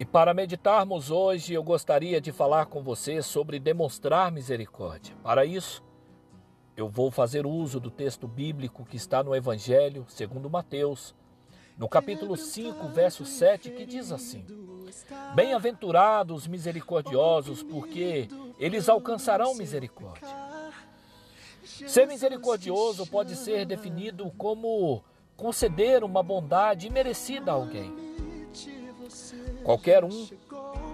E para meditarmos hoje, eu gostaria de falar com você sobre demonstrar misericórdia. Para isso, eu vou fazer uso do texto bíblico que está no Evangelho, segundo Mateus, no capítulo 5, verso 7, que diz assim: Bem-aventurados misericordiosos, porque eles alcançarão misericórdia. Ser misericordioso pode ser definido como conceder uma bondade imerecida a alguém Qualquer um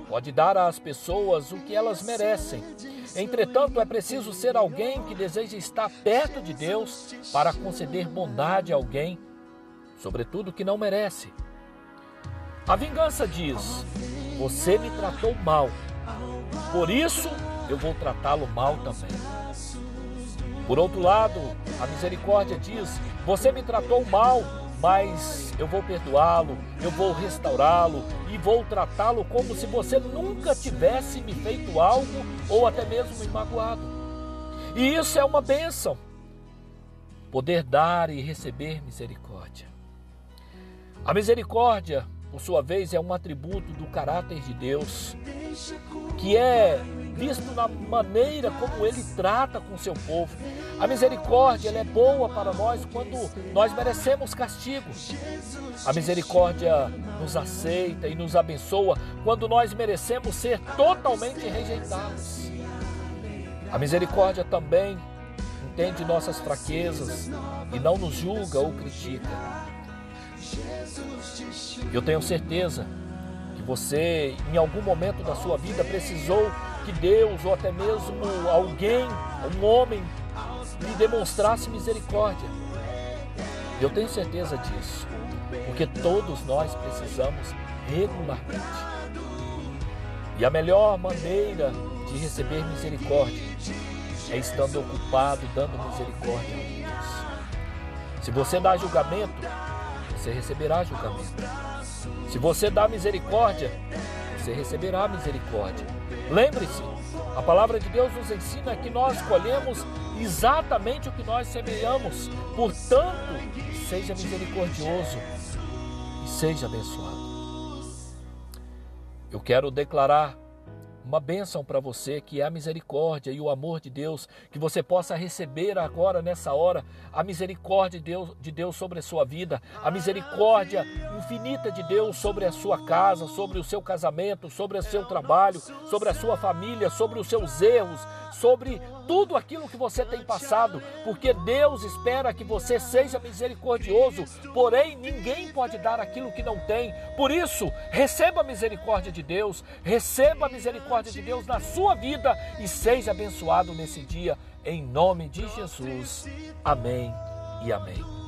pode dar às pessoas o que elas merecem. Entretanto, é preciso ser alguém que deseja estar perto de Deus para conceder bondade a alguém, sobretudo que não merece. A vingança diz: Você me tratou mal, por isso eu vou tratá-lo mal também. Por outro lado, a misericórdia diz: Você me tratou mal, mas eu vou perdoá-lo, eu vou restaurá-lo e vou tratá-lo como se você nunca tivesse me feito algo ou até mesmo me magoado. E isso é uma bênção. Poder dar e receber misericórdia. A misericórdia, por sua vez, é um atributo do caráter de Deus, que é visto na maneira como ele trata com seu povo. A misericórdia é boa para nós quando nós merecemos castigo. A misericórdia nos aceita e nos abençoa quando nós merecemos ser totalmente rejeitados. A misericórdia também entende nossas fraquezas e não nos julga ou critica. Eu tenho certeza que você, em algum momento da sua vida, precisou que Deus ou até mesmo alguém, um homem, lhe demonstrasse misericórdia. Eu tenho certeza disso, porque todos nós precisamos regularmente. E a melhor maneira de receber misericórdia é estando ocupado dando misericórdia a Deus. Se você dá julgamento, você receberá julgamento. Se você dá misericórdia, você receberá misericórdia. Lembre-se, a palavra de Deus nos ensina que nós colhemos exatamente o que nós semeamos. Portanto, seja misericordioso e seja abençoado. Eu quero declarar uma bênção para você que é a misericórdia e o amor de Deus, que você possa receber agora nessa hora a misericórdia de Deus, de Deus sobre a sua vida, a misericórdia infinita de Deus sobre a sua casa, sobre o seu casamento, sobre o seu trabalho, sobre a sua família, sobre os seus erros, sobre tudo aquilo que você tem passado, porque Deus espera que você seja misericordioso, porém ninguém pode dar aquilo que não tem. Por isso, receba a misericórdia de Deus, receba a misericórdia de Deus na sua vida e seja abençoado nesse dia, em nome de Jesus. Amém e amém.